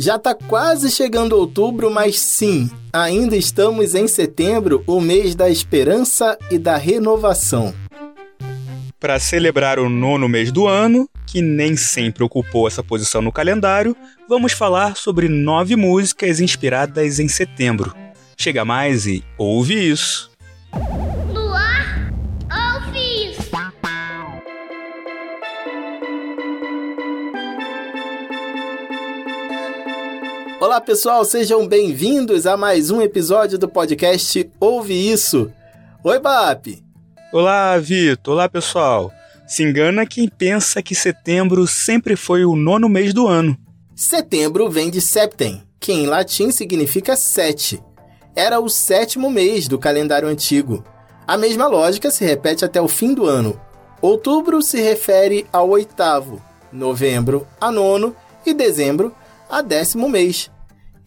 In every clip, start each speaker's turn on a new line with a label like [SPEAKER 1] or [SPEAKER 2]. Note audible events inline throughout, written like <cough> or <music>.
[SPEAKER 1] Já está quase chegando outubro, mas sim, ainda estamos em setembro, o mês da esperança e da renovação.
[SPEAKER 2] Para celebrar o nono mês do ano, que nem sempre ocupou essa posição no calendário, vamos falar sobre nove músicas inspiradas em setembro. Chega mais e ouve isso!
[SPEAKER 1] Olá pessoal, sejam bem-vindos a mais um episódio do podcast Ouve Isso. Oi, Bap!
[SPEAKER 2] Olá, Vitor! Olá, pessoal! Se engana quem pensa que setembro sempre foi o nono mês do ano.
[SPEAKER 1] Setembro vem de septem, que em latim significa sete. Era o sétimo mês do calendário antigo. A mesma lógica se repete até o fim do ano. Outubro se refere ao oitavo, novembro a nono e dezembro a décimo mês.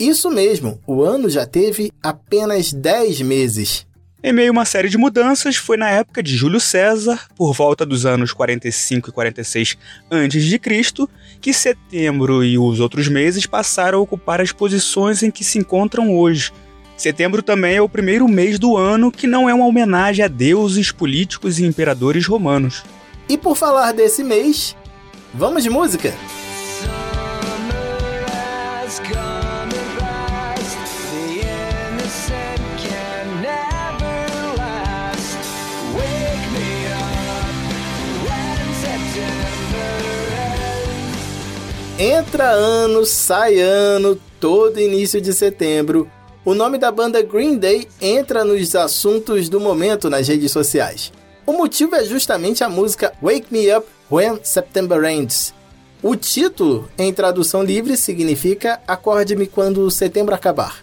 [SPEAKER 1] Isso mesmo, o ano já teve apenas 10 meses.
[SPEAKER 2] Em meio a uma série de mudanças, foi na época de Júlio César, por volta dos anos 45 e 46 a.C., que setembro e os outros meses passaram a ocupar as posições em que se encontram hoje. Setembro também é o primeiro mês do ano que não é uma homenagem a deuses, políticos e imperadores romanos.
[SPEAKER 1] E por falar desse mês, vamos de música? Entra ano, sai ano, todo início de setembro. O nome da banda Green Day entra nos assuntos do momento nas redes sociais. O motivo é justamente a música Wake Me Up When September Ends. O título, em tradução livre, significa Acorde-me quando setembro acabar.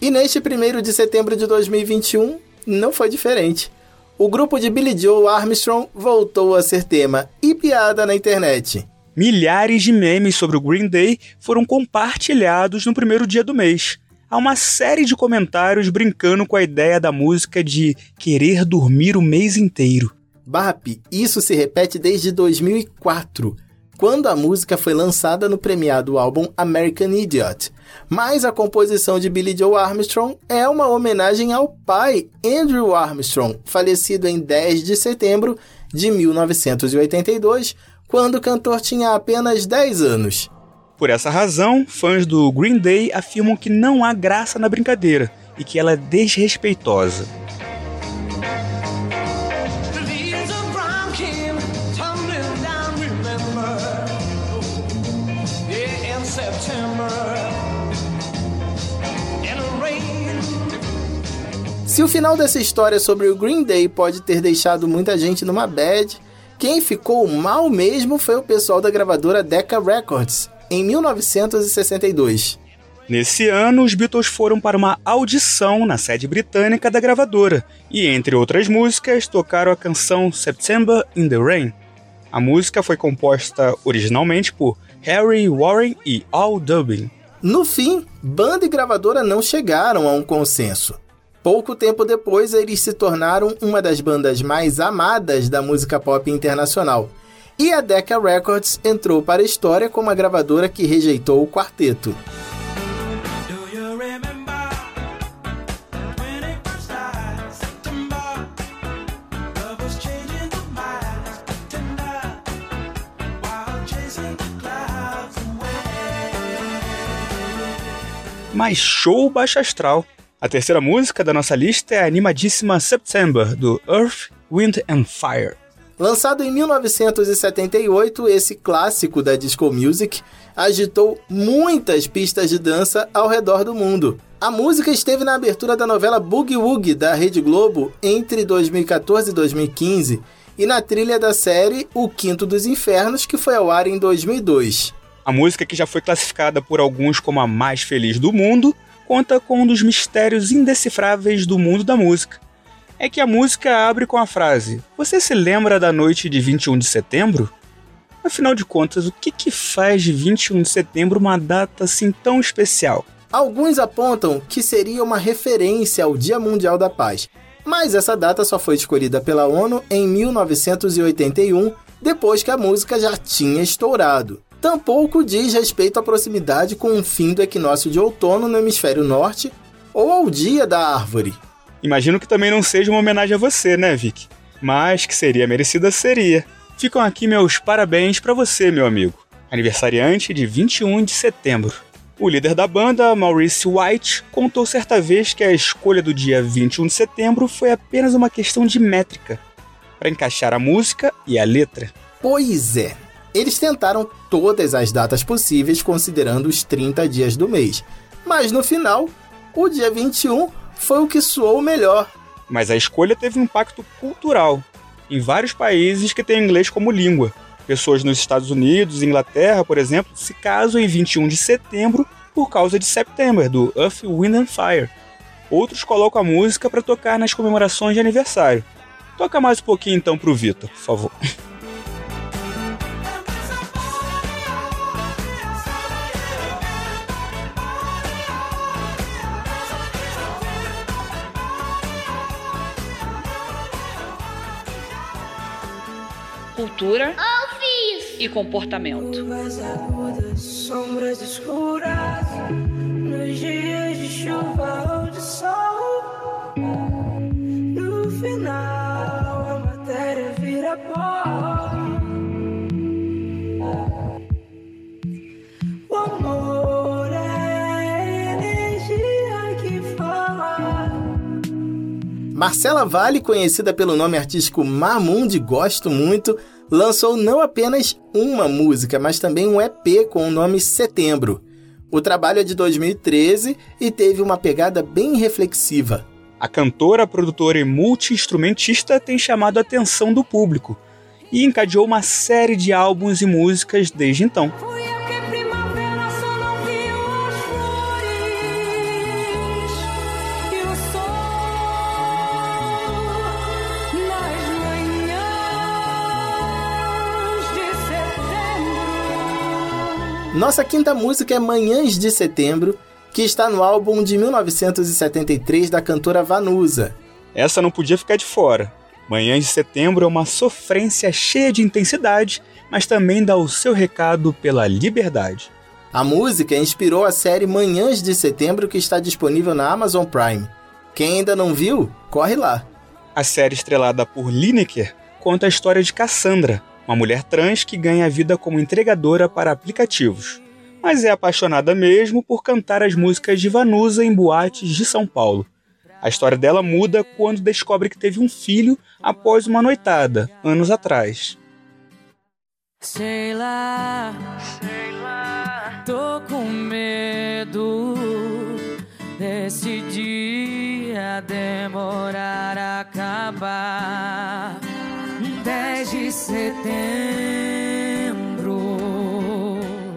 [SPEAKER 1] E neste 1 de setembro de 2021, não foi diferente. O grupo de Billy Joe Armstrong voltou a ser tema e piada na internet.
[SPEAKER 2] Milhares de memes sobre o Green Day foram compartilhados no primeiro dia do mês. Há uma série de comentários brincando com a ideia da música de querer dormir o mês inteiro.
[SPEAKER 1] Bap, isso se repete desde 2004, quando a música foi lançada no premiado álbum American Idiot. Mas a composição de Billy Joe Armstrong é uma homenagem ao pai, Andrew Armstrong, falecido em 10 de setembro de 1982, quando o cantor tinha apenas 10 anos.
[SPEAKER 2] Por essa razão, fãs do Green Day afirmam que não há graça na brincadeira e que ela é desrespeitosa.
[SPEAKER 1] Se o final dessa história sobre o Green Day pode ter deixado muita gente numa bad, quem ficou mal mesmo foi o pessoal da gravadora Decca Records, em 1962.
[SPEAKER 2] Nesse ano, os Beatles foram para uma audição na sede britânica da gravadora e, entre outras músicas, tocaram a canção September in the Rain. A música foi composta originalmente por Harry Warren e Al Dubin.
[SPEAKER 1] No fim, banda e gravadora não chegaram a um consenso. Pouco tempo depois, eles se tornaram uma das bandas mais amadas da música pop internacional. E a Decca Records entrou para a história como a gravadora que rejeitou o quarteto.
[SPEAKER 2] Mas show baixo astral. A terceira música da nossa lista é a animadíssima September, do Earth, Wind and Fire.
[SPEAKER 1] Lançado em 1978, esse clássico da disco music agitou muitas pistas de dança ao redor do mundo. A música esteve na abertura da novela Boogie Woogie da Rede Globo entre 2014 e 2015 e na trilha da série O Quinto dos Infernos, que foi ao ar em 2002.
[SPEAKER 2] A música que já foi classificada por alguns como a mais feliz do mundo conta com um dos mistérios indecifráveis do mundo da música. É que a música abre com a frase: Você se lembra da noite de 21 de setembro? Afinal de contas, o que, que faz de 21 de setembro uma data assim tão especial?
[SPEAKER 1] Alguns apontam que seria uma referência ao Dia Mundial da Paz, mas essa data só foi escolhida pela ONU em 1981, depois que a música já tinha estourado. Tampouco diz respeito à proximidade com o fim do equinócio de outono no hemisfério norte ou ao dia da árvore.
[SPEAKER 2] Imagino que também não seja uma homenagem a você, né, Vic? Mas que seria merecida, seria. Ficam aqui meus parabéns para você, meu amigo. Aniversariante de 21 de setembro. O líder da banda, Maurice White, contou certa vez que a escolha do dia 21 de setembro foi apenas uma questão de métrica, para encaixar a música e a letra.
[SPEAKER 1] Pois é, eles tentaram todas as datas possíveis considerando os 30 dias do mês, mas no final, o dia 21 foi o que soou melhor.
[SPEAKER 2] Mas a escolha teve um impacto cultural em vários países que têm inglês como língua. Pessoas nos Estados Unidos Inglaterra, por exemplo, se casam em 21 de setembro por causa de September, do Earth, Wind and Fire. Outros colocam a música para tocar nas comemorações de aniversário. Toca mais um pouquinho então pro Vitor, por favor. <laughs>
[SPEAKER 3] cultura e comportamento. Sombras escuras nos dias de chuva ou de sol.
[SPEAKER 1] Marcela Vale, conhecida pelo nome artístico Mamun de Gosto Muito, lançou não apenas uma música, mas também um EP com o nome Setembro. O trabalho é de 2013 e teve uma pegada bem reflexiva.
[SPEAKER 2] A cantora, produtora e multi-instrumentista tem chamado a atenção do público e encadeou uma série de álbuns e músicas desde então.
[SPEAKER 1] Nossa quinta música é Manhãs de Setembro, que está no álbum de 1973 da cantora Vanusa.
[SPEAKER 2] Essa não podia ficar de fora. Manhãs de Setembro é uma sofrência cheia de intensidade, mas também dá o seu recado pela liberdade.
[SPEAKER 1] A música inspirou a série Manhãs de Setembro que está disponível na Amazon Prime. Quem ainda não viu, corre lá.
[SPEAKER 2] A série estrelada por Lineker conta a história de Cassandra, uma mulher trans que ganha a vida como entregadora para aplicativos, mas é apaixonada mesmo por cantar as músicas de Vanusa em boates de São Paulo. A história dela muda quando descobre que teve um filho após uma noitada, anos atrás.
[SPEAKER 3] Sei lá, sei lá, tô com medo desse dia demorar a acabar. 10 de setembro.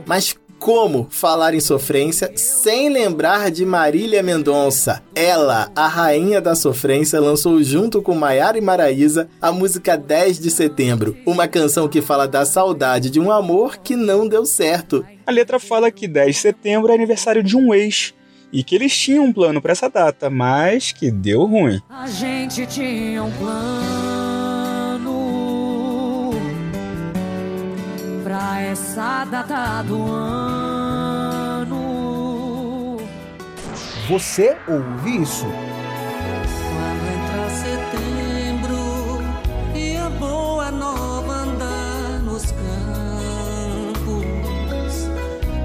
[SPEAKER 1] Mas como falar em sofrência sem lembrar de Marília Mendonça? Ela, a rainha da sofrência, lançou junto com Maiara e Maraísa a música 10 de setembro, uma canção que fala da saudade de um amor que não deu certo.
[SPEAKER 2] A letra fala que 10 de setembro é aniversário de um ex e que eles tinham um plano para essa data, mas que deu ruim.
[SPEAKER 3] A gente tinha um plano essa data do ano.
[SPEAKER 4] Você ouve isso?
[SPEAKER 3] Quando entra setembro e a boa nova andar nos campos,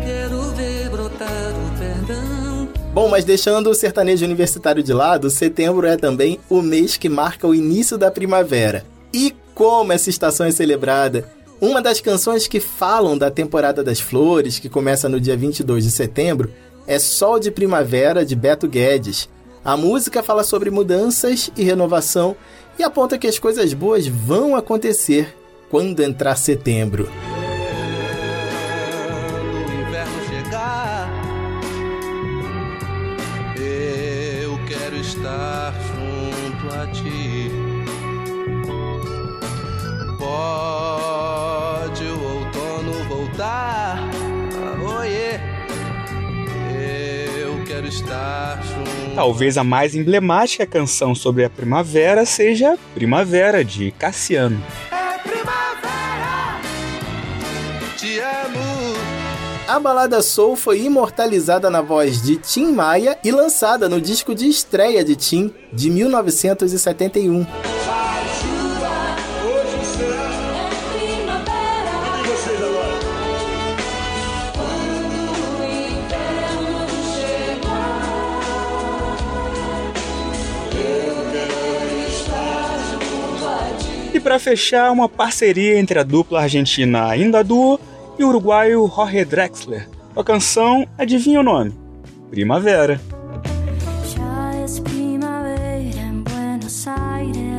[SPEAKER 3] quero ver brotar o perdão.
[SPEAKER 1] Bom, mas deixando o sertanejo universitário de lado, setembro é também o mês que marca o início da primavera. E como essa estação é celebrada! Uma das canções que falam da temporada das flores, que começa no dia 22 de setembro, é Sol de Primavera, de Beto Guedes. A música fala sobre mudanças e renovação e aponta que as coisas boas vão acontecer quando entrar setembro.
[SPEAKER 5] Eu quero estar junto a ti.
[SPEAKER 2] Talvez a mais emblemática canção sobre a primavera seja Primavera, de Cassiano.
[SPEAKER 5] É primavera, te amo.
[SPEAKER 1] A balada Soul foi imortalizada na voz de Tim Maia e lançada no disco de estreia de Tim de 1971.
[SPEAKER 2] Para fechar, uma parceria entre a dupla argentina Ainda Duo e o uruguaio Jorge Drexler. A canção, adivinha o nome? Primavera.
[SPEAKER 6] Ya es primavera en Buenos Aires,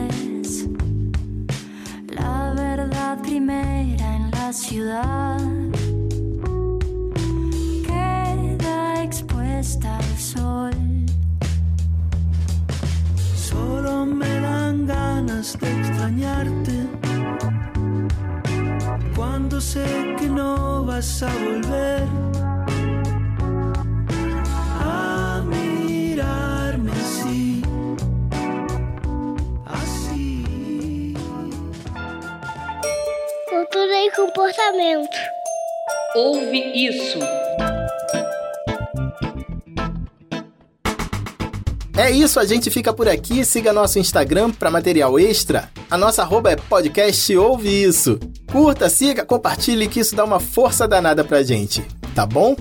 [SPEAKER 3] que no vas a volver a mirarme así, así.
[SPEAKER 7] Cultura e comportamento.
[SPEAKER 8] Ouve isso.
[SPEAKER 1] É isso, a gente fica por aqui. Siga nosso Instagram para material extra. A nossa arroba é podcast Ouve Isso. Curta, siga, compartilhe que isso dá uma força danada pra gente, tá bom?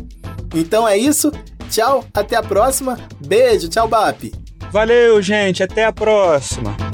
[SPEAKER 1] Então é isso. Tchau, até a próxima. Beijo, tchau, BAP.
[SPEAKER 2] Valeu, gente, até a próxima.